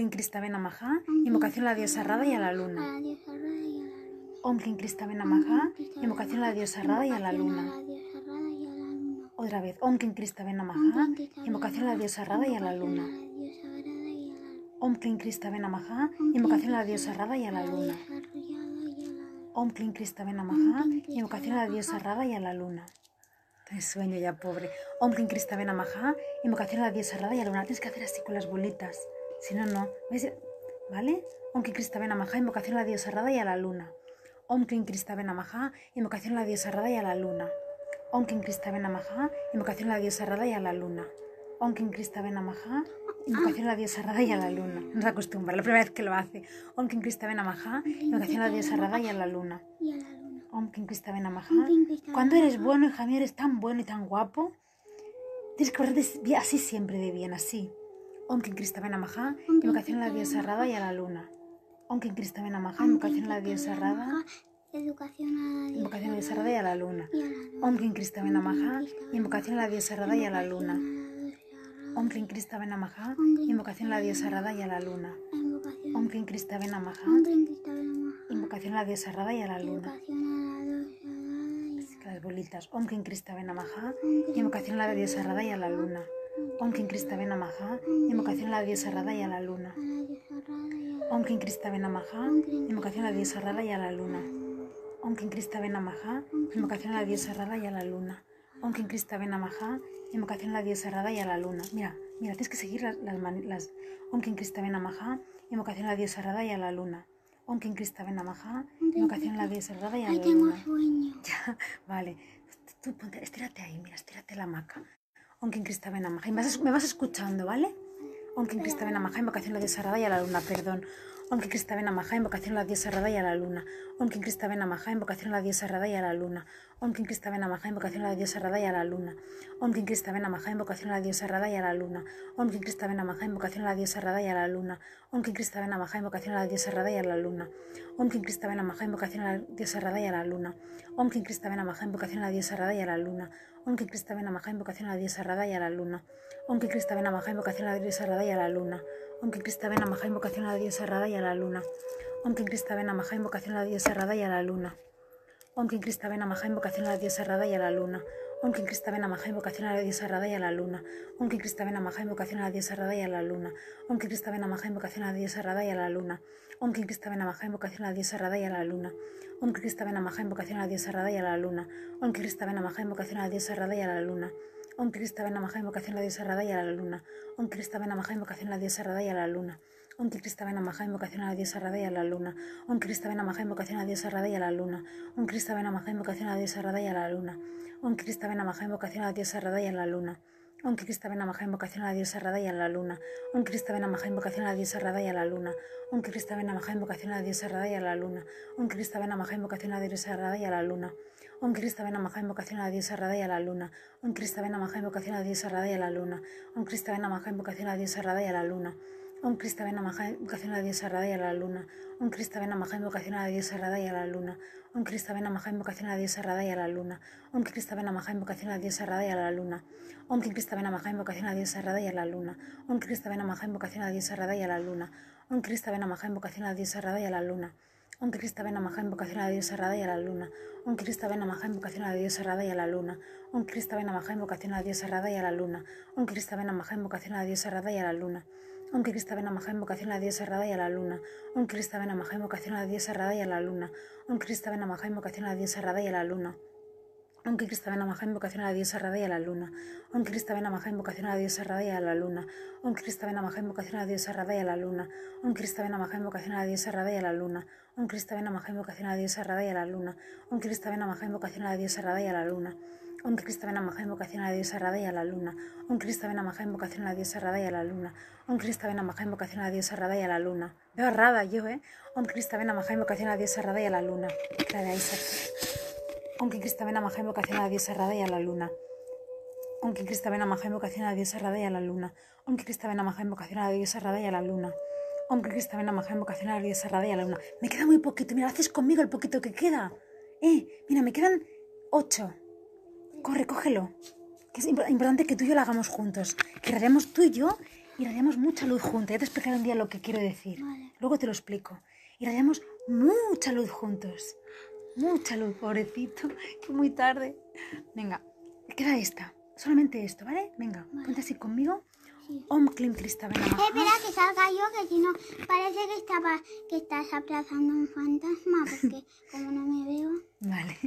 Klim Krista Namaha, invocación a la diosa Rada y a la luna. Om Klim Krista Namaha, invocación a la diosa Rada y a la luna. Otra vez, Om Klim Krista Namaha, Om Klim Krista invocación a la diosa Rada y a la luna. Om Klim Krista Namaha, Om Klim invocación a la diosa Rada y a la luna. Om Klim Krista Namaha, Om Klim Krista invocación a la diosa. Rada y a la luna. Tienes sueño ya, pobre. Om Klim Krista Namaha, invocación a la diosa Rada y a la luna. Tienes que hacer así con las bolitas. Si no, no. ¿Vale? Om Klim Krista Namaha, invocación a la diosa Rada y a la luna. Om Klim Krista Namaha, invocación a la diosa Rada y a la luna. Om Klim Krista Namaha, invocación a la diosa Rada y a la luna. Om Klim Krista Namaha, invocación a la diosa Rada y a la luna. No se acostumbra, la primera vez que lo hace. Om Klim Krista Namaha, invocación a la diosa Rada y a la luna. Om Kim Kim Krista Cuando eres bueno, hija mía, eres tan bueno y tan guapo. Tienes que portarte así siempre de bien, así. Namaha, Om Kim invocación a la Krista diosa Rada y a la luna. Om Kim Krista Namaha, invocación a la diosa Rada, Educación a la diosa invocación a la diosa Rada y a la luna. y a la luna. Om Kim Krista Namaha, invocación a la diosa Rada y a la luna. Om Kim Krista Namaha, invocación a la diosa Rada y a la luna. Kim Krista Namaha. invocación a la diosa Rada y a la luna. Las bolitas. Om Kim Krista Kim invocación a la diosa Rada y a la luna. Om Kim Krista Namaha, invocación a la diosa Rada y a la luna. Om Kim Krista Namaha, invocación a la diosa Rada y a la luna. Om Kim Krista Namaha, invocación a la diosa Rada y a la luna. Om Kim Krista Namaha, invocación a la diosa Rada y a la luna. Mira, mira, tienes que seguir las, las, las- Om Kim Namaha, invocación a la diosa Rada y a la luna. Om Kim Krista Namaha, invocación a la diosa Rada y a Ay, la tengo luna. sueño. Ya, vale. Tú ponte, estírate ahí, mira, estírate la hamaca. Onkin Krista Benamaja. Y me vas, escuchando, ¿vale? Onkin Krista Benamaja, invocación a la diosa Rada y a la luna, perdón. Onkin Krista Benamaja, invocación a la diosa Rada y a la luna. Onkin Krista Benamaja, invocación a la diosa Rada y a la luna. Onkin Krista Benamaja, invocación a la diosa Rada y a la luna. Onkin Krista Benamaja, invocación a la diosa Rada y a la luna. Onkin Krista Benamaja, invocación a la diosa Rada y a la luna. Onkin Krista Benamaja, invocación a la diosa Rada y a la luna. Onkin Krista Benamaja, invocación a la diosa Rada y a la luna. Onkin Krista Benamaja, invocación a la diosa Rada y a la luna. Onkin Krista Benamaja, invocación a la diosa Rada y a la luna. Onkin Krista Benamaja, invocación a la diosa Rada y a la luna. Onkin Krista Benamaja, invocación a la diosa Rada y a la luna. Onkin Krista Benamaja, invocación a la diosa Rada y a la luna. Onkin Krista Benamaja, invocación a la diosa Rada y a la luna. Onkin Krista Benamaja, invocación a la diosa Rada y a la luna. Onkin Krista Benamaja, invocación a la diosa Rada y a la luna. Onkin Krista Benamaja, invocación a la diosa Rada y a la luna. Onkin Krista Benamaja, invocación a la diosa Rada y a la luna. Onkin Krista Benamaja, invocación a la diosa Rada y a la luna. Onkin Krista Benamaja, invocación a la diosa Rada y a la luna. Onkin Krista Benamaja, invocación a la diosa Rada y a la luna. Onkin Krista Benamaja, invocación a la diosa Rada y a la luna. Onkin Krista Benamaja, invocación a la diosa Rada y a la luna. Onkin Krista Benamaja, invocación a la diosa Rada y a la luna. Onkin Krista Benamaja, invocación a la diosa Rada y a la luna. Onkin Krista Benamaja, invocación a la diosa Rada y a la luna. Onkin Krista Benamaja, invocación a la diosa Rada y a la luna. Onkin Krista Benamaja, invocación a la diosa Rada y a la luna. Onkin Krista Benamaja, invocación a la diosa Rada y a la luna. Onkin Krista Benamaja, invocación a la diosa Rada y a la luna. Onkin Krista Benamaja, invocación a la diosa Rada y a la luna. Onkin Krista Benamaja, invocación a la diosa Rada y a la luna. Onkin Krista Benamaja, invocación a la diosa Rada y a la luna. Om Krista Benamaja, invocación a la diosa Rada y a la luna. Om Krista Benamaja, invocación a la diosa Rada y a la luna. Om Krista Benamaja, invocación a la diosa Rada y a la luna. Om Krista Benamaja, invocación a la diosa Rada y a la luna. Om Krista Benamaja, invocación a la diosa Rada y a la luna. Om Krista Benamaja, invocación a la diosa Rada y a la luna. Om Krista Benamaja, invocación a la diosa Rada y a la luna. Om Krista Benamaja, invocación a la diosa Rada y a la luna. Om Krista Benamaja, invocación a la diosa Rada y a la luna. Om Krista Benamaja, invocación a la diosa Rada y a la luna. Invocación a la diosa Rada y a la luna. Om Krista Benamaja, invocación a la diosa y a la luna. Om Krista Benamaja, invocación a la diosa y a la luna. Om Krista Benamaja, invocación a la diosa y a la luna. Om Krista Benamaja, invocación a la diosa y a la luna. Om Krista Benamaja, invocación a la diosa y a la luna. Om Krista Benamaja, invocación a la diosa y a la luna. Om Krista Benamaja, invocación a la diosa y a la luna. Om Krista Benamaja, invocación a la diosa y a la luna. Om Krista Benamaja, invocación a la diosa y a la luna. Om Krista Benamaja, invocación a la diosa Rada y a la luna. Om Krista Benamaja, invocación a la diosa Rada y a la luna. Om Krista Benamaja, invocación a la diosa Rada y a la luna. Veo a Rada yo, ¿eh? Om Krista Benamaja, invocación a la diosa Rada y a la luna. La de Isaac. Om Krista Benamaja, invocación a la diosa Rada y a la luna. Om Krista Benamaja, invocación a la diosa Rada y a la luna. Om Krista Benamaja, invocación a la diosa Rada y a la luna. Om Krista Benamaja, invocación a la diosa Rada y a la luna. Me queda muy poquito, mira, haces conmigo el poquito que queda. Eh, mira, me quedan ocho. Corre, cógelo. Que es impo- importante que tú y yo lo hagamos juntos. Que haremos tú y yo Irradiamos mucha luz juntos. Ya te explicaré un día lo que quiero decir. Vale. Luego te lo explico. Irradiamos mucha luz juntos. Mucha luz, pobrecito. Que muy tarde. Venga, queda esta. Solamente esto, ¿vale? Venga, ponte así conmigo. Sí. Om Klim Kristavena Eh, Namaha. espera que salga yo, que si no, parece que estaba, que estás aplazando un fantasma, porque como no me veo, Vale,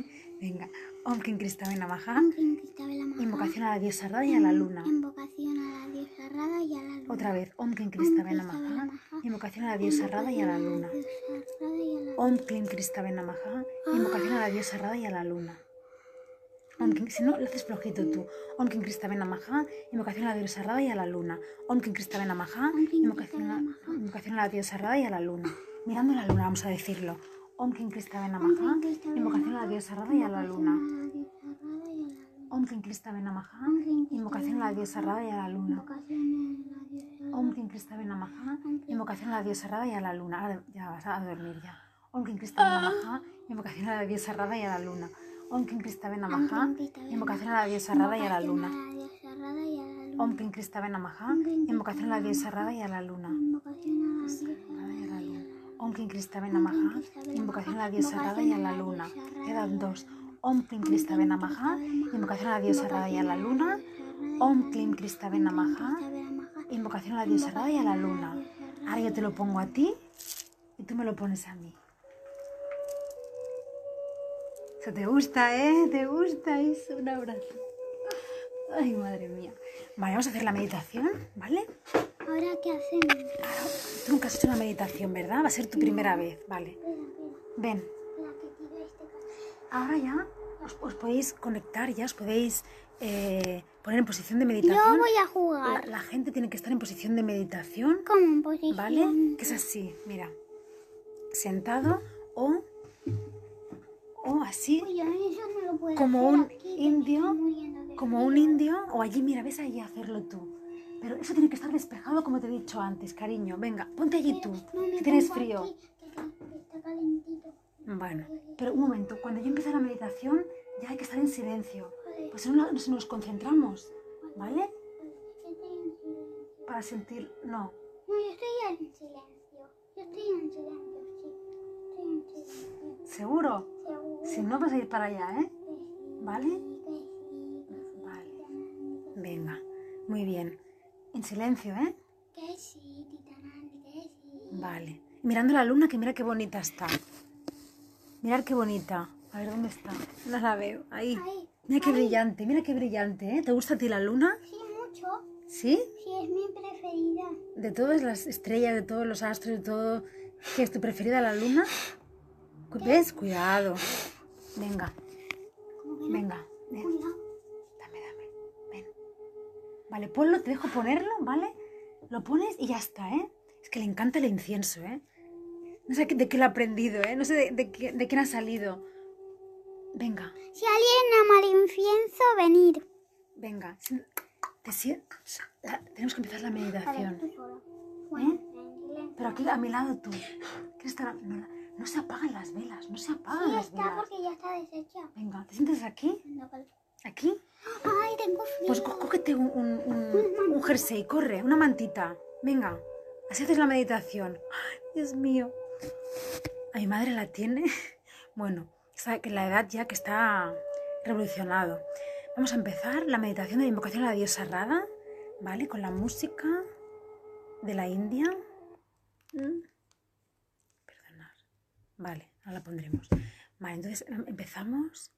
venga. Om Kristavena Namaha. Cristabel Amaha, Invocación a la diosa Rada y a la luna. Invocación a la diosa Rada y a la luna. Otra vez. Om Kristavena Namaha. Invocación a la diosa Rada y a la luna. Om Kristavena Namaha. Invocación a la diosa Rada y a la luna. Om si no, lo haces flojito tú. Om Kristavena Namaha. Invocación a la diosa Rada y a la luna. Om Kristavena Namaha. Invocación a la diosa Rada y a la luna. Mirando la luna, vamos a decirlo. Om Klim Kristavena Namaha. Invocación a la diosa Rada y a la luna. Om Klim Kristavena Namaha. Invocación a la diosa Rada y a la luna. Om Klim Kristavena Namaha. Invocación a la diosa Rada y a la luna. Ahora ya vas a dormir ya. Om Klim Kristavena Namaha. Invocación a la diosa Rada y a la luna. Om Klim Kristavena Namaha. Invocación a la diosa Rada y a la luna. Om Klim Kristavena Namaha. Invocación a la diosa Rada y a la luna. Om Kristavena Namaha. Invocación a la diosa Rada y a la luna. Quedan dos. Om Klim Kristavena Namaha. Invocación a la diosa Rada y a la luna. Om Klim Kristavena Namaha. Invocación a la diosa Rada y a la luna. Ahora yo te lo pongo a ti y tú me lo pones a mí. Eso te gusta, ¿eh? Te gusta eso. Un abrazo. Ay, madre mía. Vale, vamos a hacer la meditación, ¿vale? Ahora, ¿qué hacemos? Tú nunca has hecho una meditación, ¿verdad? Va a ser tu primera vez, vale. Ven, este ahora ya os, os podéis conectar, ya os podéis eh, poner en posición de Yo meditación. voy a jugar. la gente tiene que estar en posición de meditación, Como en posición. ¿vale? Que es así, mira. Sentado o, o así, Uy, yo eso no lo puedo Como hacer un aquí, indio, como un indio, o allí, mira, ves allí hacerlo tú. Pero eso tiene que estar despejado como te he dicho antes, cariño. Venga, ponte allí tú, que tienes frío. Bueno, pero un momento, cuando yo empiece la meditación ya hay que estar en silencio, pues no, no- si nos concentramos, ¿vale? Para sentir, no, No, yo estoy en silencio. Yo estoy en silencio, sí. Estoy en silencio. seguro, Seguro si no vas a ir para allá, ¿eh? ¿Vale? Vale, venga, muy bien, en silencio, ¿eh? Que sí, que sí. Vale, mirando la luna que mira qué bonita está, mirar qué bonita, a ver dónde está, no la veo, ahí, Ay, mira qué brillante, mira qué brillante, ¿eh? ¿Te gusta a ti la luna? sí, mucho. ¿Sí? Sí, es mi preferida. De todas las estrellas, de todos los astros, de todo. ¿Qué es tu preferida la luna? ¿Ves? Cuidado. Venga, venga. Vale, ponlo, te dejo ponerlo, ¿vale? Lo pones y ya está, ¿eh? Es que le encanta el incienso, ¿eh? No sé de qué lo ha aprendido, ¿eh? No sé de, de qué- de quién ha salido. Venga, Si alguien ama el incienso, venir. venga. Te la- Tenemos que empezar la meditación. ¿Eh? Pero aquí a mi lado tú. ¿Quieres estar? No, no se apagan las velas, no se apagan Sí, las está velas. porque ya está deshecha. Venga, ¿te sientes aquí? ¿Aquí? Ay, tengo frío. Pues có- cógete un, un, un, un jersey, corre, una mantita. Venga, así haces la meditación. Ay, Dios mío. A mi madre la tiene. Bueno, sabe que la edad ya que está revolucionado. Vamos a empezar la meditación de la invocación a la diosa Rada, ¿vale? Con la música de la India. Mm. Perdonad. Vale, ahora la pondremos. Vale, entonces em- empezamos.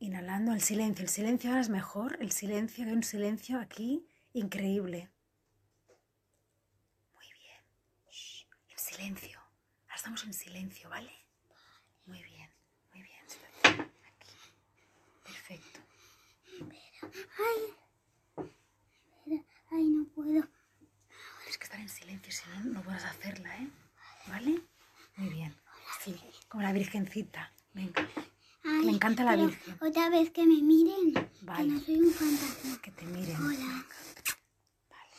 Inhalando el silencio. El silencio ahora es mejor. El silencio, hay un silencio aquí increíble. Muy bien. Shh, En silencio. Ahora estamos en silencio, ¿vale? Muy bien, muy bien. Aquí. Perfecto. Ay. Ay, no puedo. Tienes que estar en silencio, si no, no podrás hacerla, ¿eh? ¿Vale? Muy bien. Sí, como la virgencita. Venga, Ay, le encanta la Virgen. Otra vez que me miren. Vale. Que no soy un fantasma. que te miren. Hola. Vale.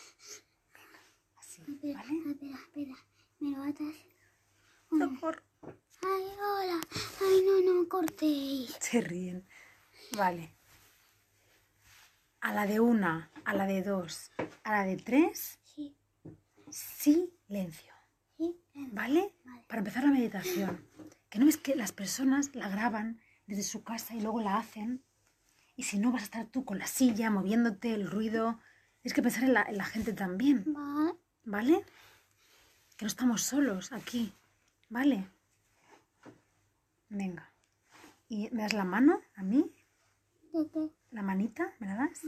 Venga, así, Espera, ¿vale? espera, espera. Me lo atas. Socorro. Ay, hola. Ay, no, no cortéis. Se ríen. Vale. A la de una. a la de dos, a la de tres, Sí. silencio. Sí. ¿Vale? Vale. Para empezar la meditación. Que no ves que las personas la graban desde su casa y luego la hacen. Y si no vas a estar tú con la silla, moviéndote, el ruido. Tienes que pensar en la, en la gente también. Vale. Que no estamos solos aquí. ¿Vale? Venga. ¿Y me das la mano a mí? ¿La manita? ¿Me la das?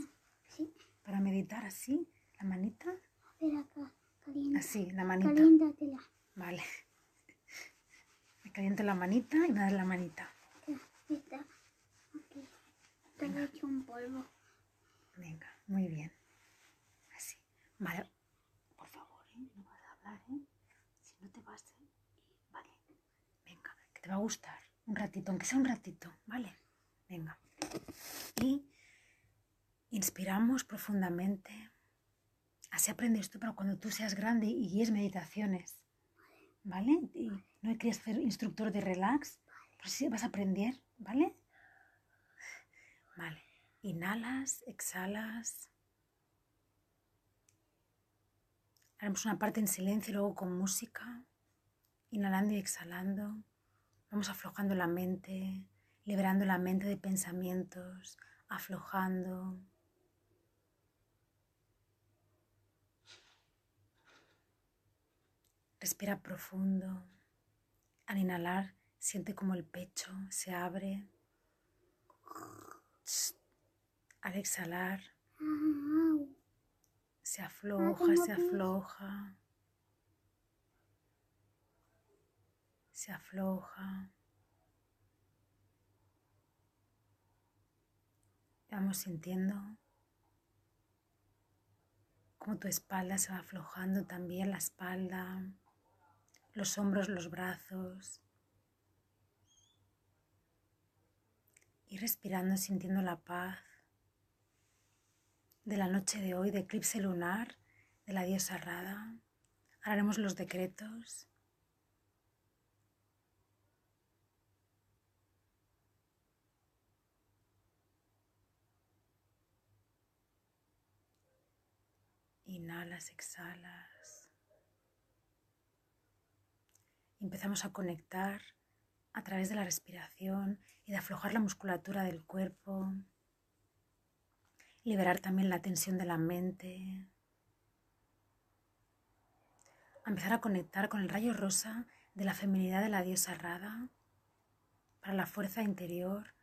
Sí. Para meditar así. ¿La manita? A ver acá. Calienta. Así, la manita. Caliéntatela. Vale. Me caliento la manita y me das la manita. Está aquí. Está hecho un polvo. Venga, muy bien. Así. Vale. Por favor, ¿eh? No vas a hablar, ¿eh? Si no te vas, ¿eh? Vale. Venga, que te va a gustar. Un ratito, aunque sea un ratito, ¿vale? Venga. Y inspiramos profundamente. Así aprendes tú para cuando tú seas grande y guíes meditaciones. ¿Vale? Y no quieres ser instructor de relax, pero sí vas a aprender, ¿vale? Vale. Inhalas, exhalas. Haremos una parte en silencio y luego con música. Inhalando y exhalando. Vamos aflojando la mente, liberando la mente de pensamientos, aflojando. Respira profundo. Al inhalar, siente como el pecho se abre. Al exhalar, se afloja, se afloja. Se afloja. Vamos sintiendo cómo tu espalda se va aflojando también, la espalda, los hombros, los brazos. Y respirando, sintiendo la paz de la noche de hoy, de eclipse lunar, de la diosa Rada. Ahora haremos los decretos. Inhalas, exhalas. Empezamos a conectar a través de la respiración y de aflojar la musculatura del cuerpo. Liberar también la tensión de la mente. Empezar a conectar con el rayo rosa de la feminidad de la diosa Rada para la fuerza interior.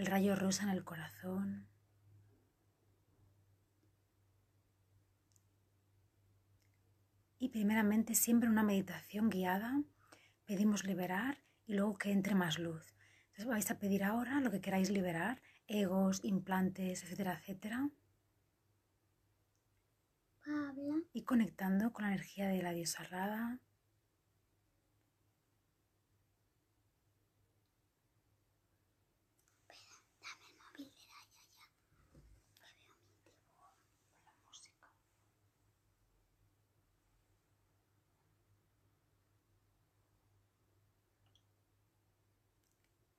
El rayo rosa en el corazón. Y primeramente siempre una meditación guiada pedimos liberar y luego que entre más luz. Entonces vais a pedir ahora lo que queráis liberar, egos, implantes, etcétera, etcétera, y conectando con la energía de la diosa Rada. Dame el móvil de la Yaya. Que veo mi dibujo. la música.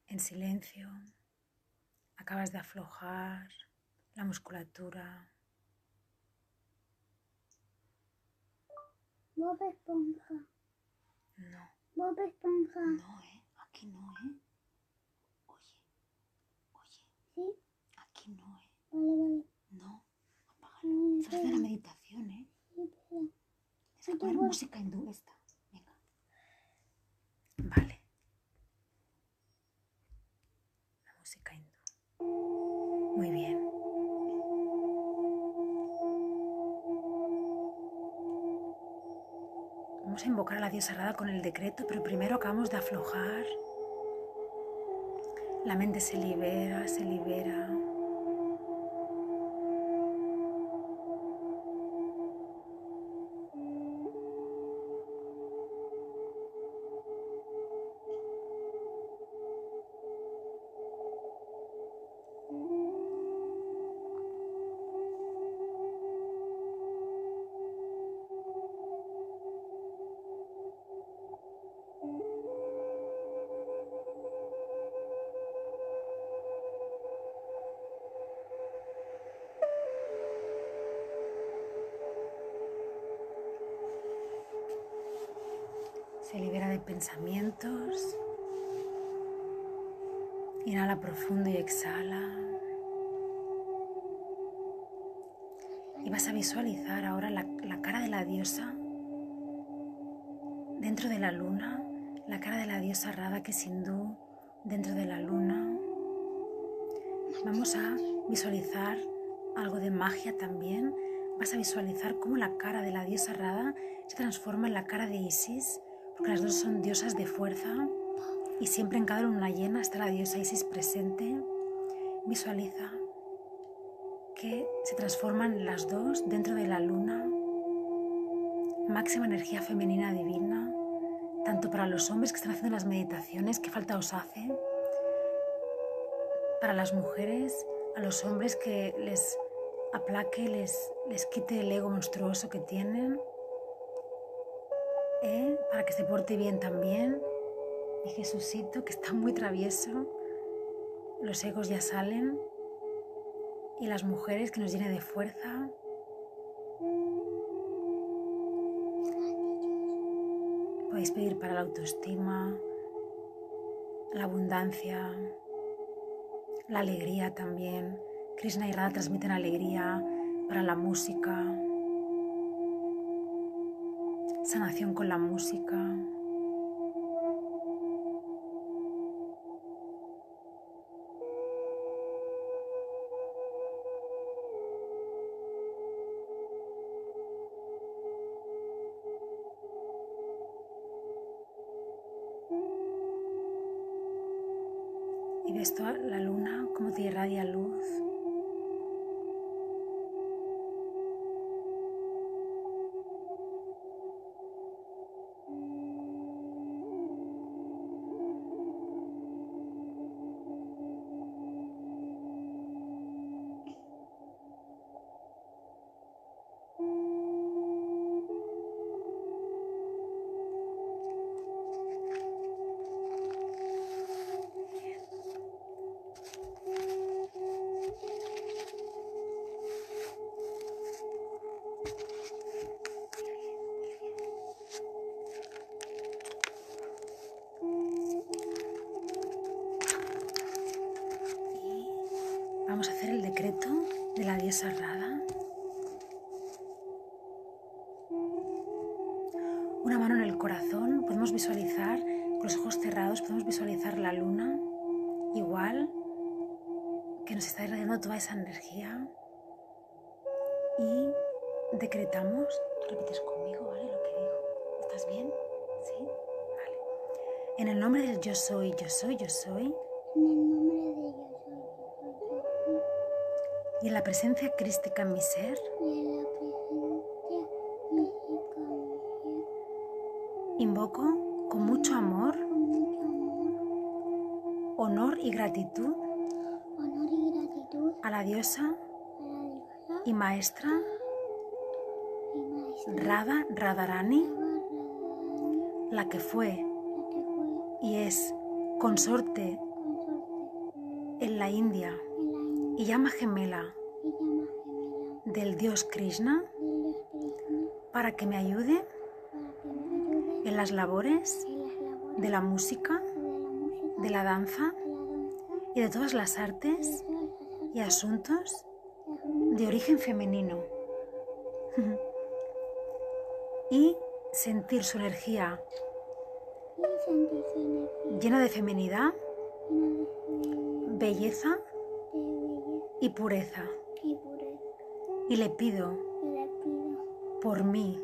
En silencio, acabas de aflojar la musculatura. Bob Esponja. No, Bob Esponja. no, ¿eh? Aquí no, ¿eh? Oye, oye, ¿Sí? aquí no, ¿eh? Vale, vale. No, apágala. Mm, Estás haciendo la meditación, ¿eh? Sí, a poner música hindú esta. Venga. Vale. La música hindú. Muy bien. Vamos a invocar a la diosa Rada con el decreto, pero primero acabamos de aflojar. La mente se libera, se libera. Pensamientos. Inhala profundo y exhala. Y vas a visualizar ahora la, la, cara de la diosa dentro de la luna, la cara de la diosa Radha que es hindú dentro de la luna. Vamos a visualizar algo de magia también. Vas a visualizar cómo la cara de la diosa Radha se transforma en la cara de Isis, las dos son diosas de fuerza y siempre en cada luna llena está la diosa Isis presente. Visualiza que se transforman las dos dentro de la luna. Máxima energía femenina divina, tanto para los hombres que están haciendo las meditaciones, que falta os hace, para las mujeres, a los hombres que les aplaque, les, les quite el ego monstruoso que tienen, ¿eh? para que se porte bien también. Y Jesucito, que está muy travieso, los egos ya salen. Y las mujeres, que nos llene de fuerza. Podéis pedir para la autoestima, la abundancia, la alegría también. Krishna y Radha transmiten alegría para la música, sanación con la música. Y ves toda la luna como te irradia luz. Yo soy, yo soy, yo soy. En el nombre de yo soy, yo soy, yo soy. Y en la presencia crística en mi ser, Y en la presencia física mía, invoco con mucho amor, con mucho amor, honor y gratitud honor y gratitud a la diosa a la diosa y maestra y maestra. Radha Radharani, Radharani, la que fue y es consorte en la India y llama gemela del dios Krishna para que me ayude en las labores de la música, de la danza y de todas las artes y asuntos de origen femenino. y sentir su energía llena de feminidad, belleza y pureza. y le pido por mí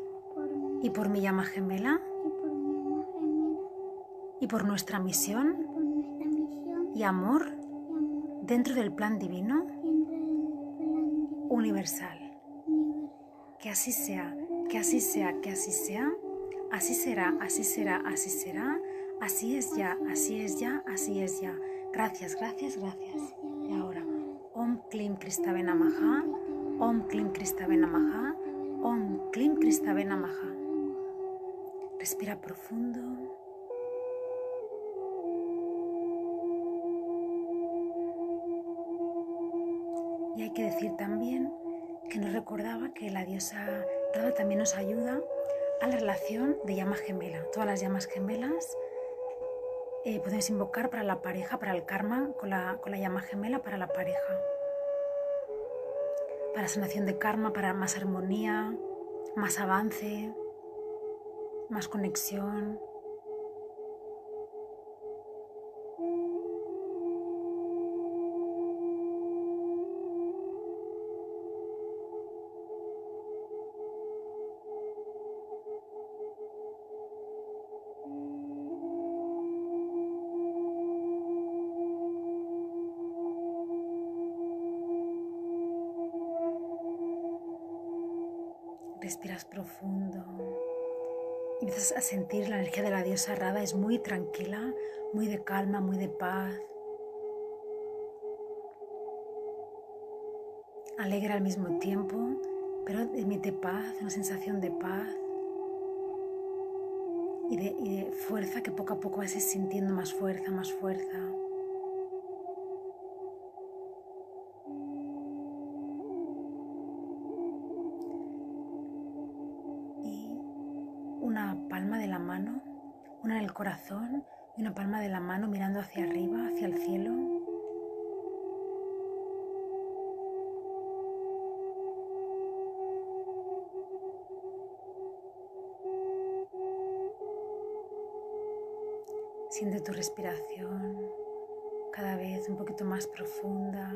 y por mi llama gemela y por nuestra misión y amor dentro del plan divino universal. Que así sea, que así sea, que así sea. Así será, así será, así será. Así es ya, así es ya, así es ya. Gracias, gracias, gracias. Y ahora, Om Klim Kristave Namaha, Om Klim Kristave Namaha, Om Klim Kristave Namaha. Respira profundo. Y hay que decir también que nos recordaba que la diosa Radha también nos ayuda a la relación de llama gemela. Todas las llamas gemelas eh, podemos invocar para la pareja, para el karma, con la, con la llama gemela para la pareja. Para sanación de karma, para más armonía, más avance, más conexión. Respiras profundo. Y empiezas a sentir la energía de la diosa Rada. Es muy tranquila, muy de calma, muy de paz. Alegra al mismo tiempo, pero emite paz, una sensación de paz y de, y de fuerza que poco a poco vas sintiendo más fuerza, más fuerza. En el corazón y una palma de la mano mirando hacia arriba, hacia el cielo. Siente tu respiración cada vez un poquito más profunda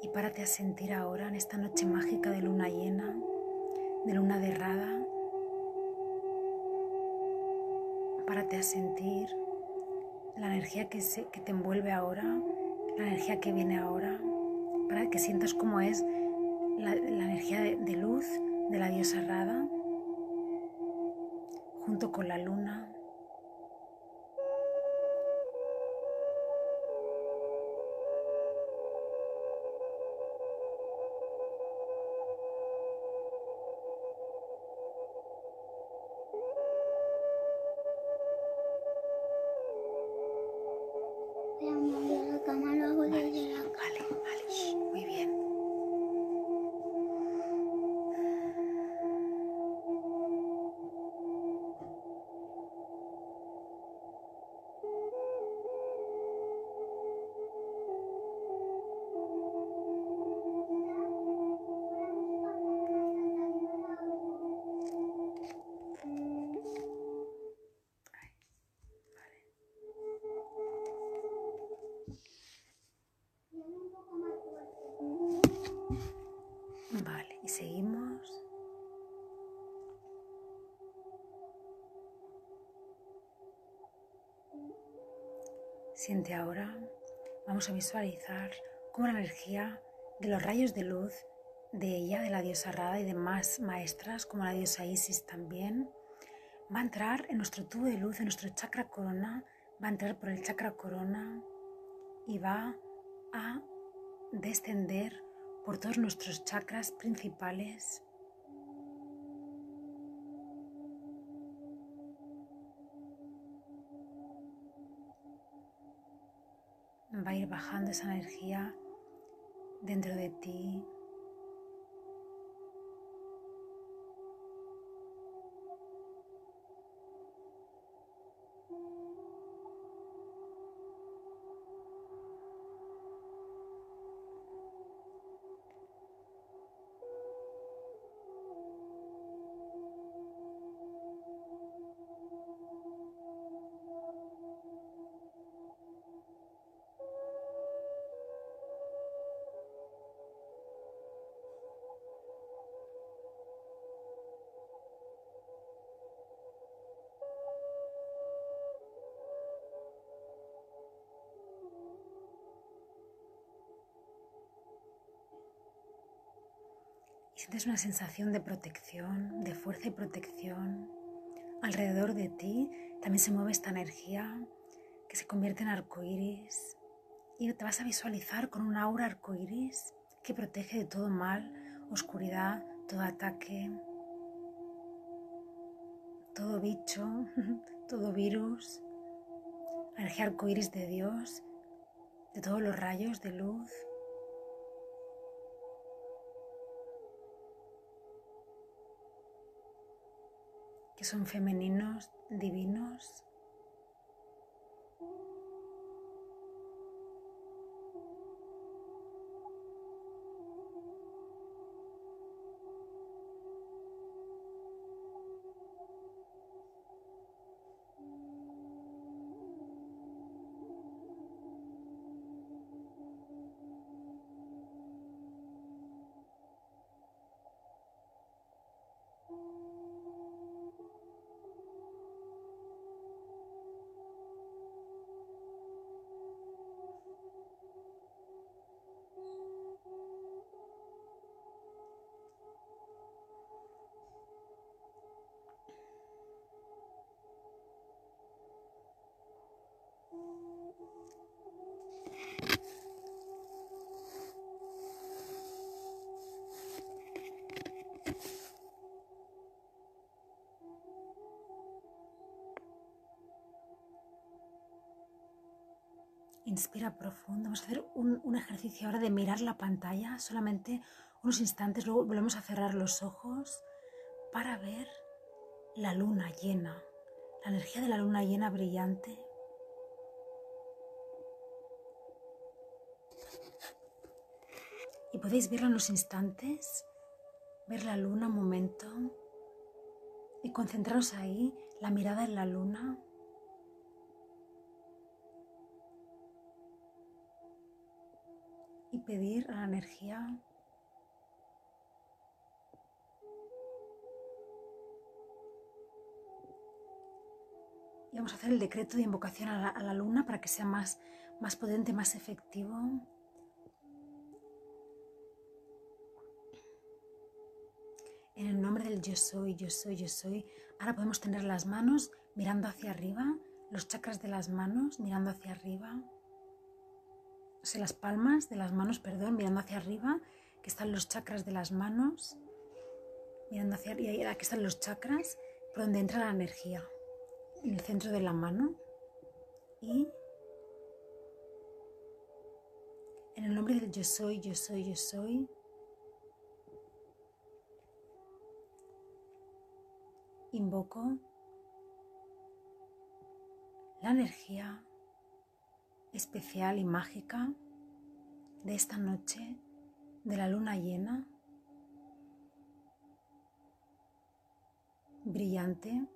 y párate a sentir ahora en esta noche mágica de luna llena, de luna derrada, párate a sentir la energía que, que te envuelve ahora, la energía que viene ahora, para que sientas cómo es la, energía de, de luz de la diosa Rada junto con la luna Siente ahora, vamos a visualizar cómo la energía de los rayos de luz de ella, de la diosa Rada y de más maestras como la diosa Isis también, va a entrar en nuestro tubo de luz, en nuestro chakra corona, va a entrar por el chakra corona y va a descender por todos nuestros chakras principales va a ir bajando esa energía dentro de ti. Sientes una sensación de protección, de fuerza y protección. Alrededor de ti también se mueve esta energía que se convierte en arcoíris y te vas a visualizar con un aura arcoíris que protege de todo mal, oscuridad, todo ataque, todo bicho, todo virus, la energía arcoíris de Dios, de todos los rayos de luz que son femeninos, divinos. Inspira profundo. Vamos a hacer un, ejercicio ahora de mirar la pantalla solamente unos instantes. Luego volvemos a cerrar los ojos para ver la luna llena, la energía de la luna llena brillante. Y podéis verla en instantes, ver la luna un momento y concentraros ahí, la mirada en la luna. Y pedir a la energía y vamos a hacer el decreto de invocación a la, a la luna para que sea más, más potente, más efectivo. En el nombre del yo soy, yo soy, yo soy. Ahora podemos tener las manos mirando hacia arriba, los chakras de las manos mirando hacia arriba o sea, las palmas de las manos, perdón, mirando hacia arriba, que están los chakras de las manos, mirando hacia arriba, y aquí están los chakras, por donde entra la energía, en el centro de la mano. Y en el nombre del yo soy, yo soy, yo soy, invoco la energía especial y mágica de esta noche de la luna llena, brillante,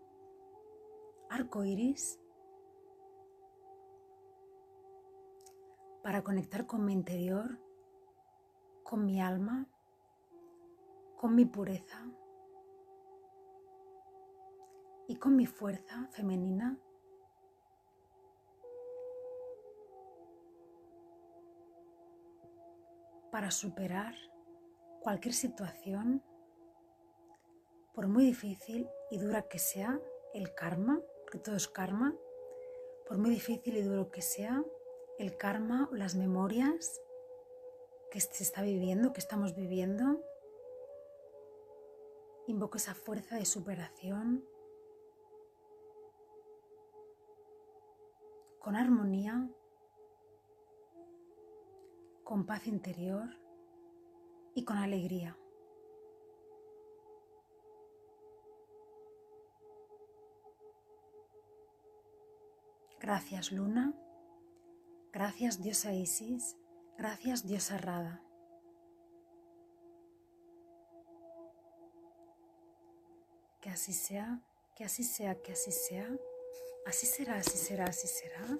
arco iris, para conectar con mi interior, con mi alma, con mi pureza y con mi fuerza femenina para superar cualquier situación, por muy difícil y dura que sea el karma, que todo es karma, por muy difícil y duro que sea el karma o las memorias que se está viviendo, que estamos viviendo, invoco esa fuerza de superación con armonía con paz interior y con alegría. Gracias Luna, gracias diosa Isis, gracias diosa Rada. Que así sea, que así sea, que así sea, así será, así será, así será,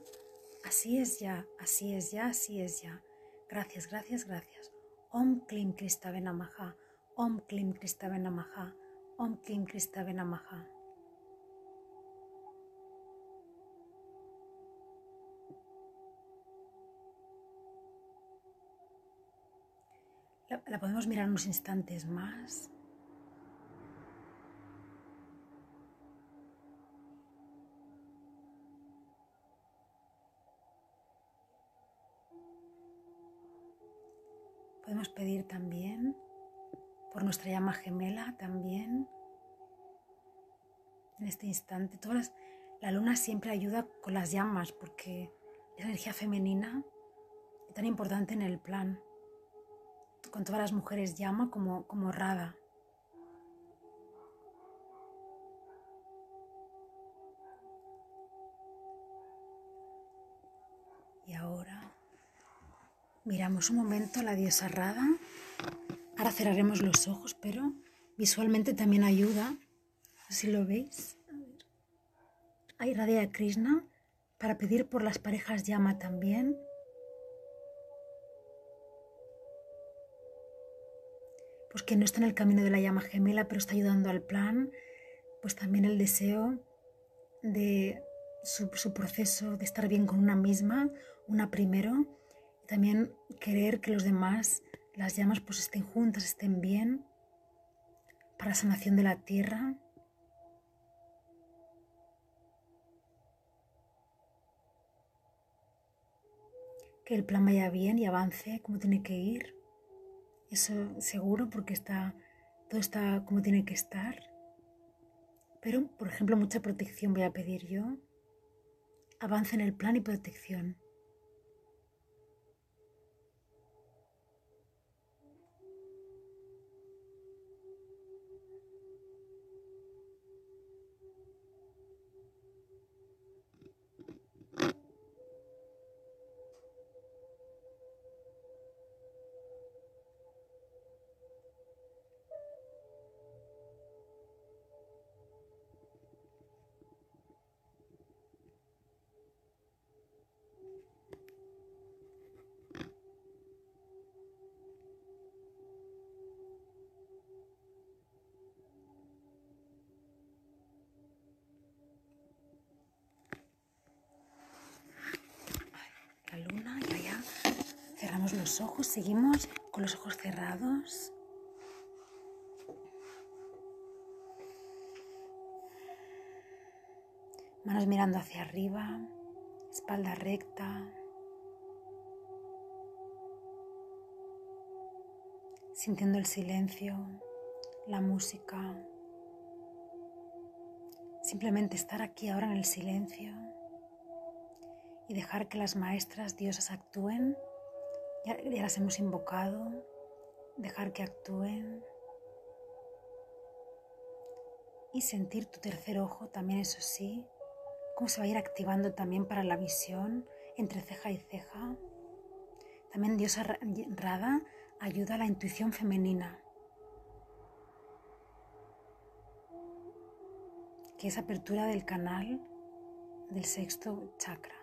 así es ya, así es ya, así es ya. Gracias, gracias, gracias. Om Klim Kristave Namaha. Om Klim Kristave Namaha. Om Klim Kristave la podemos mirar unos instantes más. Podemos pedir también por nuestra llama gemela también. En este instante, todas la luna siempre ayuda con las llamas porque es energía femenina tan importante en el plan. Con todas las mujeres llama como, como Rada. Miramos un momento a la diosa Rada. Ahora cerraremos los ojos, pero visualmente también ayuda. Si lo veis. Hay Radha Krishna para pedir por las parejas llama también. Pues que no está en el camino de la llama gemela, pero está ayudando al plan. Pues también el deseo de su, su proceso de estar bien con una misma, una primero. También querer que los demás, las llamas, pues estén juntas, estén bien. Para la sanación de la tierra. que el plan vaya bien y avance como tiene que ir. Eso seguro porque está, todo está como tiene que estar. Pero, por ejemplo, mucha protección voy a pedir yo. Avance en el plan y protección. Los ojos, seguimos con los ojos cerrados. Manos mirando hacia arriba, espalda recta. Sintiendo el silencio, la música. Simplemente estar aquí ahora en el silencio y dejar que las maestras diosas actúen. Ya, las hemos invocado. Dejar que actúen. Y sentir tu tercer ojo también, eso sí, cómo se va a ir activando también para la visión entre ceja y ceja. También diosa Rada ayuda a la intuición femenina. Que es apertura del canal del sexto chakra.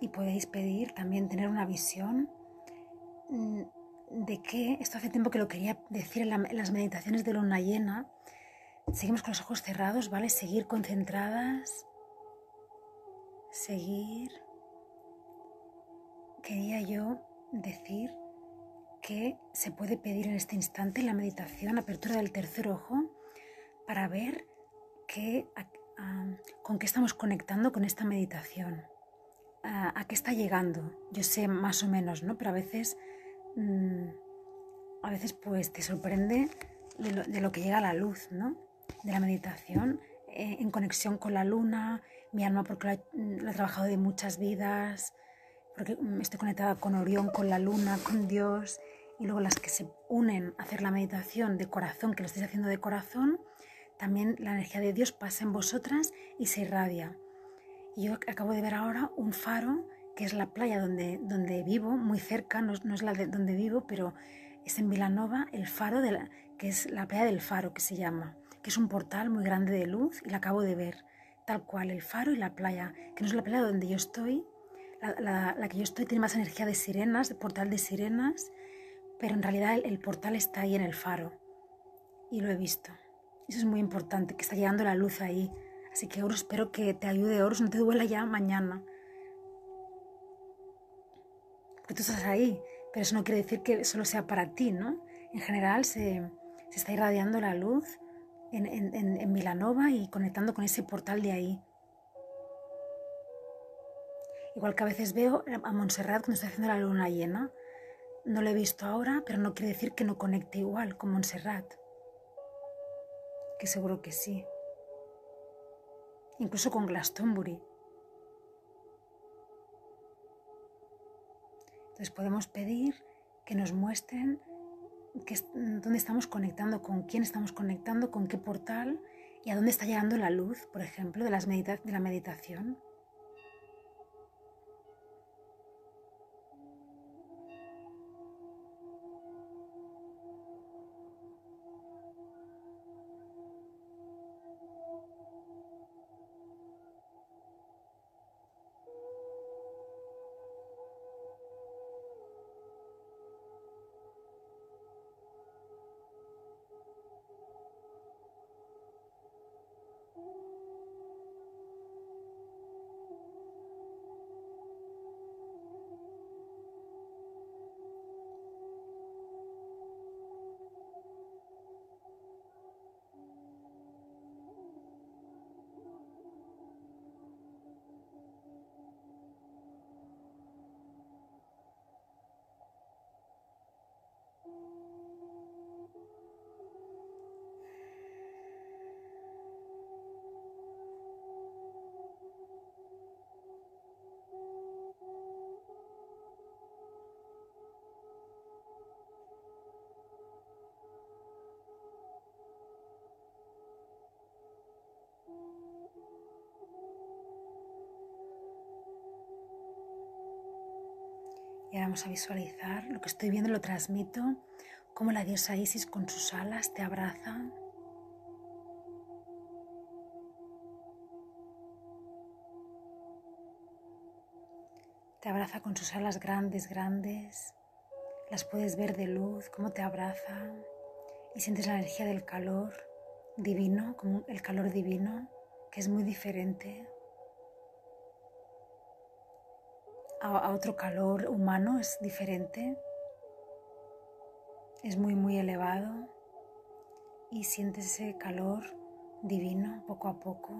Y podéis pedir también tener una visión mm, de que, esto hace tiempo que lo quería decir en, la, en, las meditaciones de luna llena, seguimos con los ojos cerrados, ¿vale? Seguir concentradas, seguir. Quería yo decir que se puede pedir en este instante en la meditación, apertura del tercer ojo, para ver con qué estamos conectando con esta meditación, a, qué está llegando. Yo sé más o menos, ¿no? Pero a veces, mm, a veces pues te sorprende de lo, que llega la luz, ¿no? De la meditación, eh, en conexión con la luna, mi alma porque lo, he trabajado de muchas vidas, porque mm, estoy conectada con Orión, con la luna, con Dios, y luego las que se unen a hacer la meditación de corazón, que lo estáis haciendo de corazón, también la energía de Dios pasa en vosotras y se irradia. Yo acabo de ver ahora un faro, que es la playa donde, donde vivo, muy cerca, no, es la de donde vivo, pero es en Vilanova, el faro, de la, que es la playa del faro, que se llama, que es un portal muy grande de luz y la acabo de ver, tal cual, el faro y la playa, que no es la playa donde yo estoy, la, la, que yo estoy tiene más energía de sirenas, de portal de sirenas, pero en realidad el portal está ahí en el faro y lo he visto. Eso es muy importante, que está llegando la luz ahí. Así que Horus, espero que te ayude, Horus, no te duela ya mañana. Porque tú estás ahí, pero eso no quiere decir que solo sea para ti, ¿no? En general se, está irradiando la luz en, Milanova y conectando con ese portal de ahí. Igual que a veces veo a Montserrat cuando está haciendo la luna llena. No lo he visto ahora, pero no quiere decir que no conecte igual con Montserrat que seguro que sí. Incluso con Glastonbury. Entonces podemos pedir que nos muestren dónde estamos conectando, con quién estamos conectando, con qué portal y a dónde está llegando la luz, por ejemplo, de, las de la meditación. A visualizar lo que estoy viendo, lo transmito, como la diosa Isis con sus alas te abraza. Te abraza con sus alas grandes, grandes. Las puedes ver de luz, cómo te abraza. Y sientes la energía del calor divino, como el calor divino, que es muy diferente a, otro calor humano, es diferente, es muy, muy elevado y sientes ese calor divino poco a poco.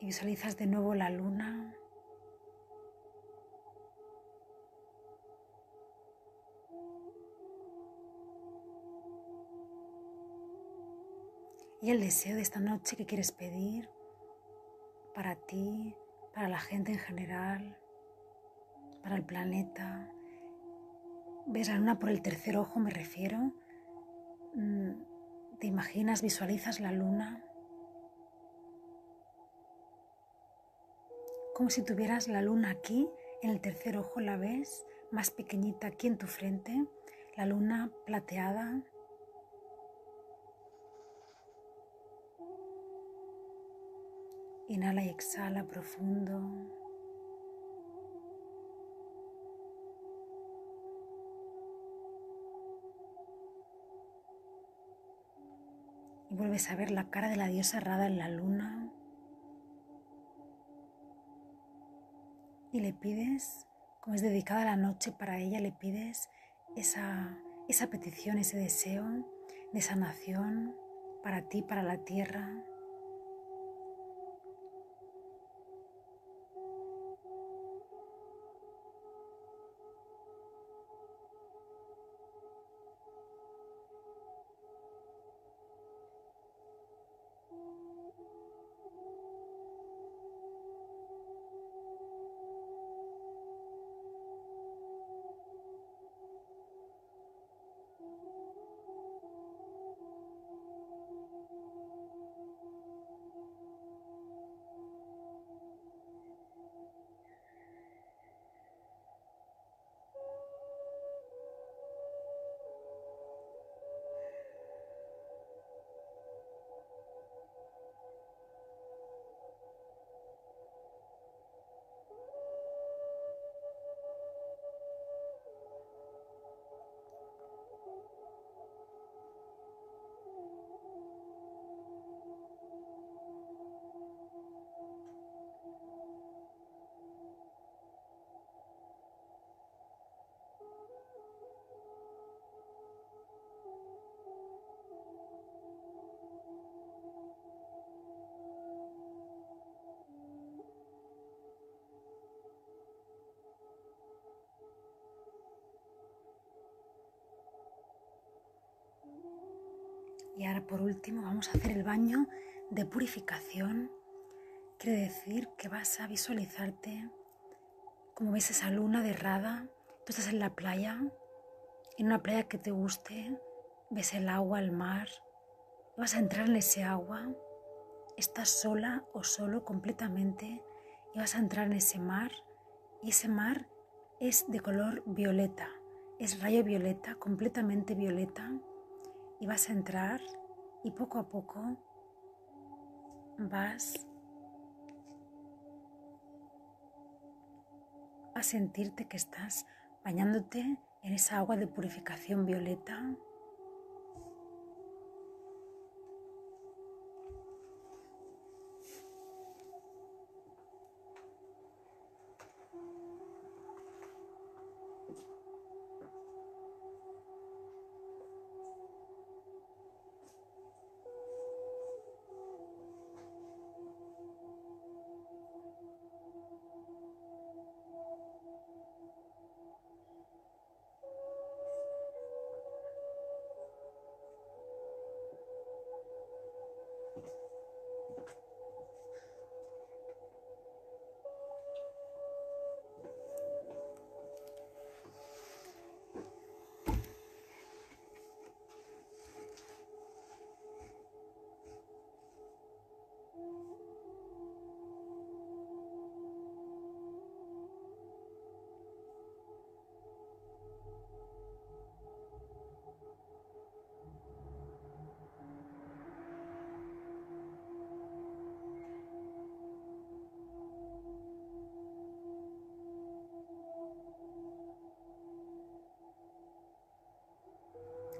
Y visualizas de nuevo la luna. Y el deseo de esta noche que quieres pedir para ti, para la gente en general, para el planeta. Ves la luna por el tercer ojo, me refiero. Mm, te imaginas, visualizas la luna como si tuvieras la luna aquí, en el tercer ojo la ves, más pequeñita aquí en tu frente, la luna plateada. Inhala y exhala profundo. Y vuelves a ver la cara de la diosa Rada en la luna. Y le pides, como es dedicada la noche para ella, le pides esa, esa petición, ese deseo de sanación para ti, para la tierra. Y ahora por último vamos a hacer el baño de purificación. Quiere decir que vas a visualizarte como ves esa luna de rada. Tú estás en la playa, en una playa que te guste, ves el agua, el mar. Vas a entrar en ese agua. Estás sola o solo completamente y vas a entrar en ese mar. Y ese mar es de color violeta. Es rayo violeta, completamente violeta y vas a entrar y poco a poco vas a sentirte que estás bañándote en esa agua de purificación violeta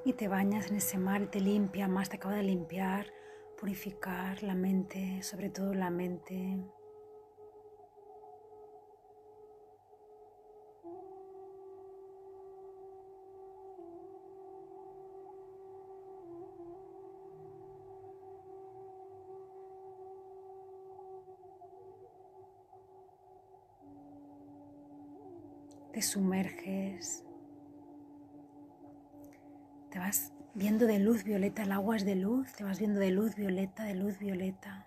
y te bañas en ese mar y te limpia más, te acaba de limpiar, purificar la mente, sobre todo la mente. te sumerges viendo de luz violeta, el agua es de luz, te vas viendo de luz violeta, de luz violeta.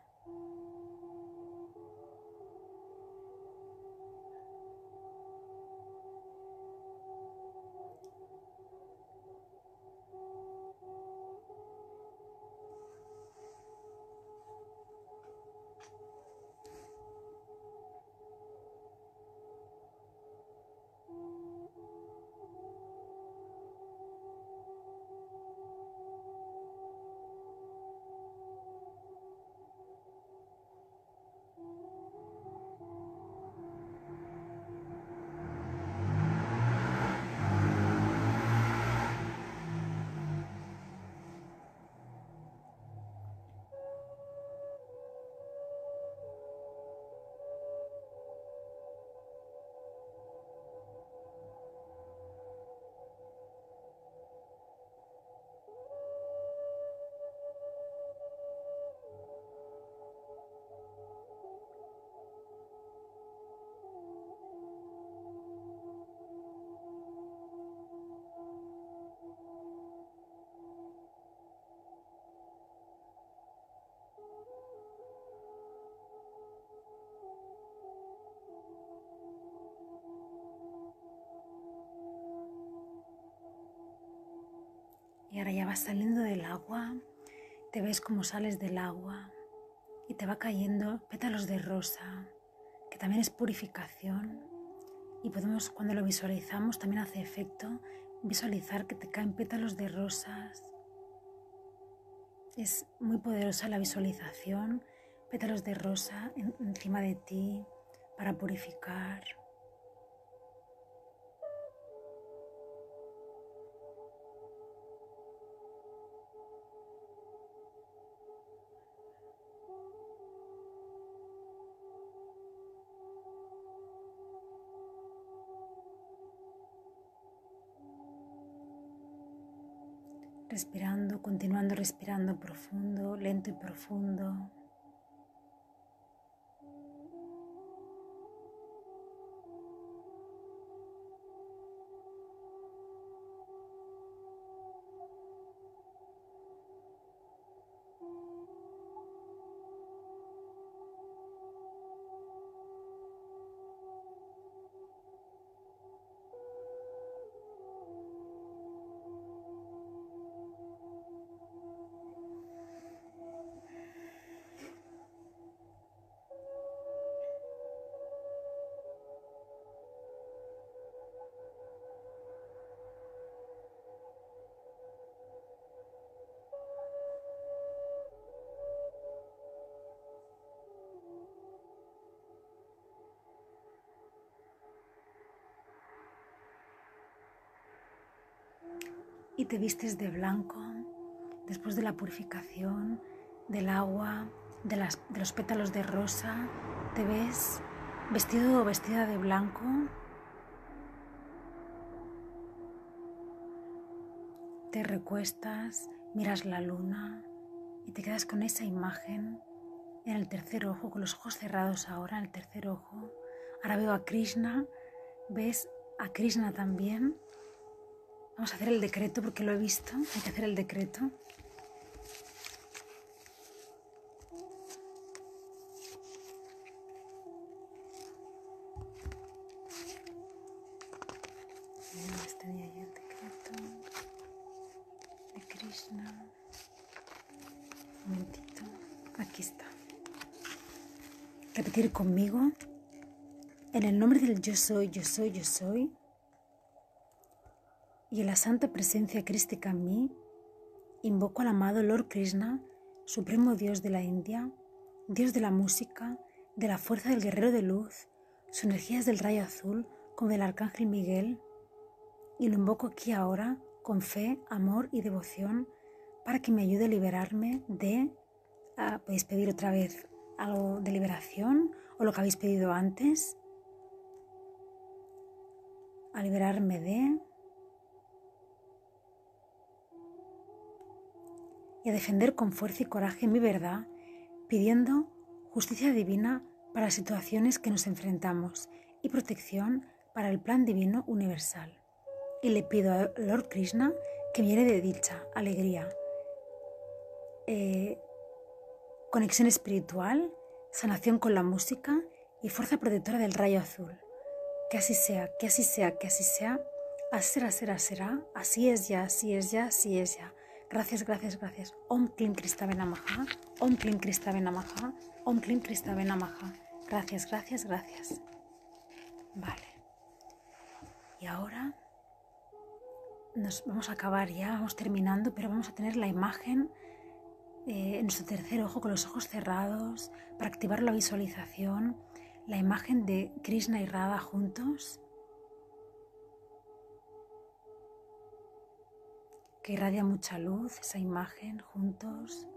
Ahora ya vas saliendo del agua, te ves como sales del agua y te va cayendo pétalos de rosa, que también es purificación. Y podemos, cuando lo visualizamos, también hace efecto visualizar que te caen pétalos de rosas. Es muy poderosa la visualización, pétalos de rosa encima de ti para purificar. Respirando, continuando respirando profundo, lento y profundo. Te vistes de blanco después de la purificación del agua, de, las, de los pétalos de rosa, te ves vestido o vestida de blanco. Te recuestas, miras la luna y te quedas con esa imagen en el tercer ojo, con los ojos cerrados ahora, en el tercer ojo. Ahora veo a Krishna, ves a Krishna también Vamos a hacer el decreto porque lo he visto. Hay que hacer el decreto. Este de Krishna. Momentito. Aquí está. Repetir conmigo. En el nombre del yo soy, yo soy, yo soy y en la santa presencia crística en mí, invoco al amado Lord Krishna, supremo Dios de la India, Dios de la música, de la fuerza del guerrero de luz, su energía del rayo azul como del arcángel Miguel, y lo invoco aquí ahora con fe, amor y devoción para que me ayude a liberarme de... Ah, podéis pedir otra vez algo de liberación o lo que habéis pedido antes. A liberarme de y a defender con fuerza y coraje mi verdad, pidiendo justicia divina para las situaciones que nos enfrentamos y protección para el plan divino universal. Y le pido a Lord Krishna que llene de dicha, alegría, eh, conexión espiritual, sanación con la música y fuerza protectora del rayo azul. Que así sea, que así sea, que así sea. Así será, será, será. Así es ya, así es ya, así es ya. Gracias, gracias, gracias. Om Klim Kristavena Maha. Om Klim Kristavena Maha. Om Klim Kristavena Maha. Gracias, gracias, gracias. Vale. Y ahora nos vamos a acabar ya, vamos terminando, pero vamos a tener la imagen eh, en nuestro tercer ojo con los ojos cerrados para activar la visualización, la imagen de Krishna y Radha juntos que irradia mucha luz esa imagen juntos.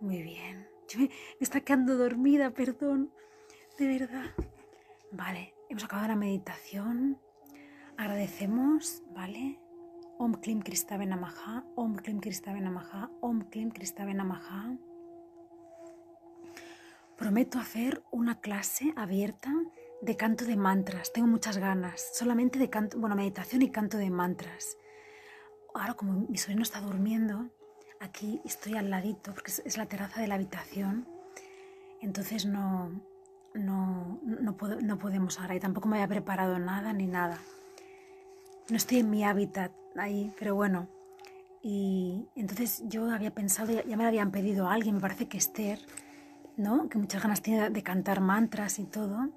Muy bien. Yo me, está quedando dormida, perdón. De verdad. Vale, hemos acabado la meditación. Agradecemos, ¿vale? Om Klim Namaha, Om Klim Namaha, Om Klim Namaha. Prometo hacer una clase abierta de canto de mantras. Tengo muchas ganas, solamente de canto, bueno, meditación y canto de mantras. Ahora como mi sobrino está durmiendo, aquí estoy al ladito, porque es, la terraza de la habitación, entonces no, no, no, no podemos ahora y tampoco me había preparado nada ni nada. No estoy en mi hábitat ahí, pero bueno. Y entonces yo había pensado, ya, me lo habían pedido a alguien, me parece que Esther, ¿no? que muchas ganas tiene de cantar mantras y todo,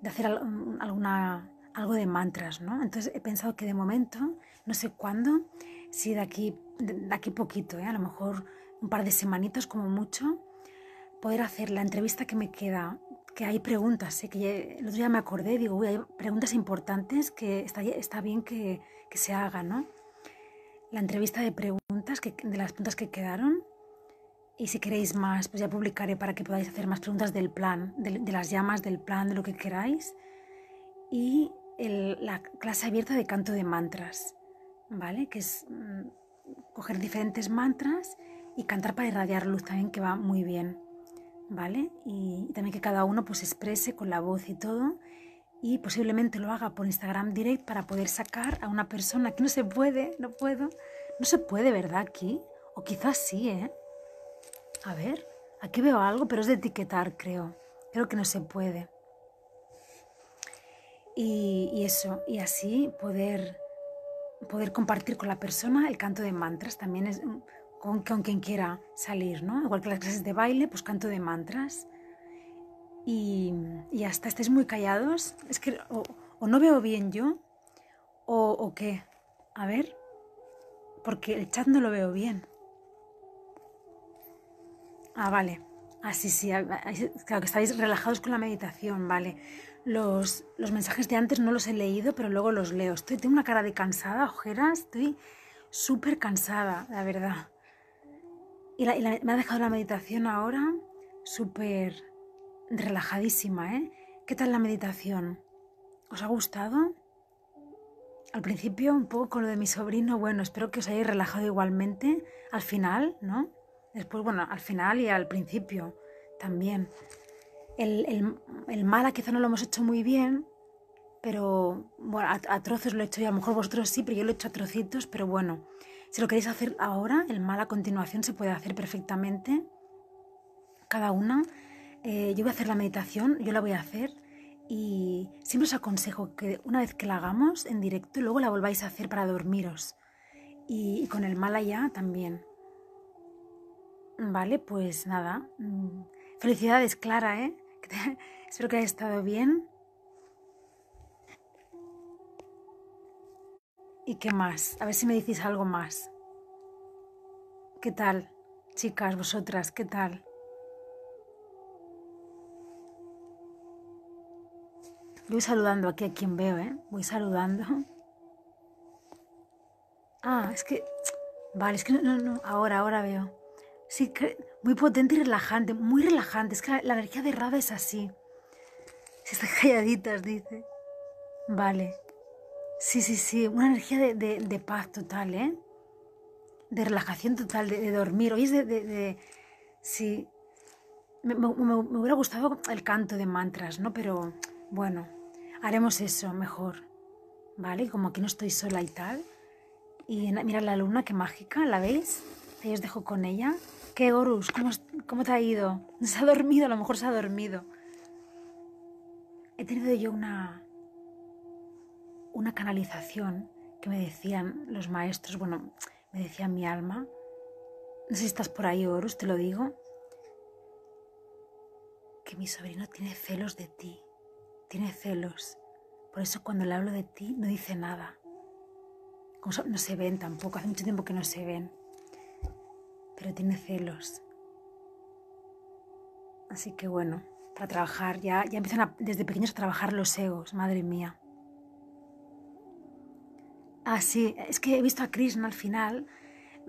de hacer alguna, algo de mantras. ¿no? Entonces he pensado que de momento, no sé cuándo, si de aquí de aquí poquito, ¿eh? a lo mejor un par de semanitas como mucho, poder hacer la entrevista que me queda, que hay preguntas, ¿eh? que el otro día me acordé, digo, uy, hay preguntas importantes que está, está bien que, que, se haga, ¿no? La entrevista de preguntas, que, de las preguntas que quedaron, y si queréis más, pues ya publicaré para que podáis hacer más preguntas del plan, de, las llamas del plan, de lo que queráis, y la clase abierta de canto de mantras, ¿vale? Que es mm, coger diferentes mantras y cantar para irradiar luz también que va muy bien, ¿vale? Y, también que cada uno pues exprese con la voz y todo y posiblemente lo haga por Instagram Direct para poder sacar a una persona que no se puede, no puedo, no se puede, ¿verdad? Aquí, o quizás sí, ¿eh? A ver, aquí veo algo, pero es de etiquetar, creo. Creo que no se puede. Y, y eso, y así poder poder compartir con la persona el canto de mantras también es con, con quien quiera salir, ¿no? Igual que las clases de baile, pues canto de mantras. Y, y hasta estéis muy callados, es que o, no veo bien yo, o, o qué. A ver, porque el chat no lo veo bien. Ah, vale. Ah, sí, sí, claro que estáis relajados con la meditación, vale. Los, los, mensajes de antes no los he leído, pero luego los leo. Estoy, tengo una cara de cansada, ojeras, estoy súper cansada, la verdad. Y, me ha dejado la meditación ahora súper relajadísima, ¿eh? ¿Qué tal la meditación? ¿Os ha gustado? Al principio un poco con lo de mi sobrino, bueno, espero que os hayáis relajado igualmente. Al final, ¿no? Después, bueno, al final y al principio también. El, el, el mala quizá no lo hemos hecho muy bien, pero bueno, a, trozos lo he hecho y a lo mejor vosotros sí, pero yo lo he hecho a trocitos, pero bueno, si lo queréis hacer ahora, el mal a continuación se puede hacer perfectamente, cada una. Eh, yo voy a hacer la meditación, yo la voy a hacer y siempre os aconsejo que una vez que la hagamos en directo, luego la volváis a hacer para dormiros. Y, y con el mala ya también. Vale, pues nada. mm, Felicidades, Clara, ¿eh? Espero que haya estado bien. ¿Y qué más? A ver si me decís algo más. ¿Qué tal? Chicas, vosotras, ¿qué tal? Voy saludando aquí a quien veo, ¿eh? Voy saludando. Ah, es que... Vale, es que no, no, no. Ahora, ahora veo. Sí, muy potente y relajante, muy relajante. Es que la, energía de Rada es así. Si están calladitas, dice. Vale. Sí, sí, sí. Una energía de, de- paz total, ¿eh? De relajación total, de, dormir. Hoy de... sí. Me, me- hubiera gustado el canto de mantras, ¿no? Pero bueno, haremos eso mejor. ¿Vale? Como aquí no estoy sola y tal. Y mira la luna, qué mágica, ¿la veis? Ahí os dejo con ella. ¿Qué, Horus? ¿Cómo, ¿Cómo te ha ido? ¿Se ha dormido? A lo mejor se ha dormido. He tenido yo una, una canalización que me decían los maestros, bueno, me decía mi alma. No sé si estás por ahí, Horus, te lo digo. Que mi sobrino tiene celos de ti. Tiene celos. Por eso cuando le hablo de ti no dice nada. No se ven tampoco, hace mucho tiempo que no se ven. Pero tiene celos. Así que bueno, para trabajar, ya, ya empiezan desde pequeños a trabajar los egos, madre mía. Ah, sí, es que he visto a Krishna al final.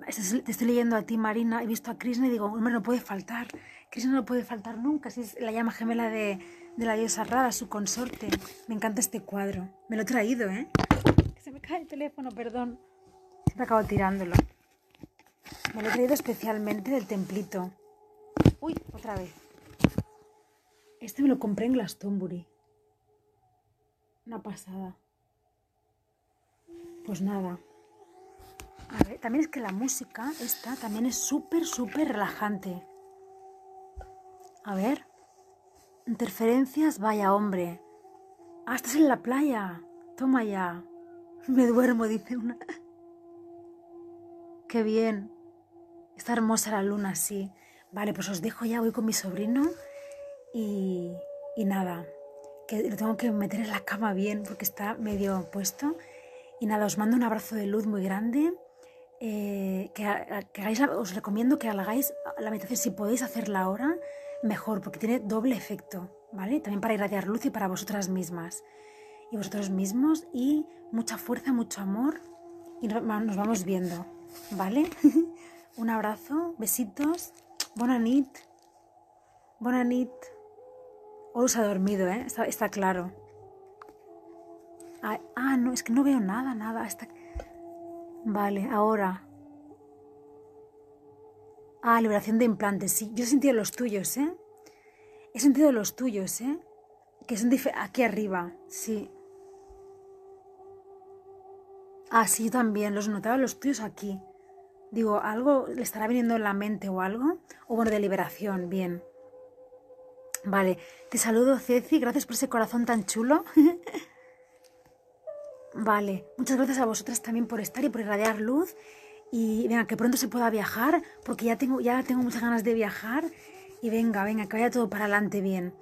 Te estoy leyendo a ti, Marina. He visto a Krishna y digo, hombre, no puede faltar. Krishna no puede faltar nunca. Es la llama gemela de, de la diosa Rada, su consorte. Me encanta este cuadro. Me lo he traído, ¿eh? Se me cae el teléfono, perdón. Siempre acabo tirándolo. Me lo he traído especialmente del templito. Uy, otra vez. Este me lo compré en Glastonbury. Una pasada. Pues nada. A ver, también es que la música esta también es súper, súper relajante. A ver. Interferencias, vaya hombre. Ah, estás en la playa. Toma ya. Me duermo, dice una. Qué bien. Está hermosa la luna, sí. Vale, pues os dejo ya, voy con mi sobrino y, y nada, que lo tengo que meter en la cama bien porque está medio puesto. Y nada, os mando un abrazo de luz muy grande. eh, que, que hagáis la- os recomiendo que hagáis la meditación si podéis hacerla ahora, mejor, porque tiene doble efecto, ¿vale? También para irradiar luz y para vosotras mismas y vosotros mismos y mucha fuerza, mucho amor y no- nos vamos viendo, ¿vale? Un abrazo, besitos, buena nit, buena nit. Ha dormido, ¿eh? Está, claro. Ah, no, es que no veo nada, nada. Vale, ahora. Ah, liberación de implantes, sí. Yo he sentido los tuyos, ¿eh? He sentido los tuyos, ¿eh? Que son aquí arriba, sí. Ah, sí, yo también. Los notaba los tuyos aquí. Digo, algo le estará viniendo en la mente o algo. O bueno, de liberación, bien. Vale, te saludo Ceci, gracias por ese corazón tan chulo. vale, muchas gracias a vosotras también por estar y por irradiar luz. Y venga, que pronto se pueda viajar, porque ya tengo, ya tengo muchas ganas de viajar. Y venga, venga, que vaya todo para adelante bien.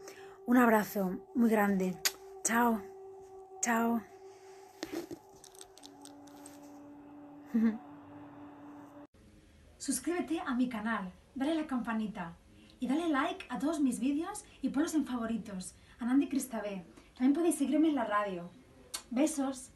Un abrazo muy grande. Chao. Chao. Suscríbete a mi canal, dale la campanita y dale like a todos mis vídeos y ponlos en favoritos. Anandi Cristabé. También podéis seguirme en la radio. Besos.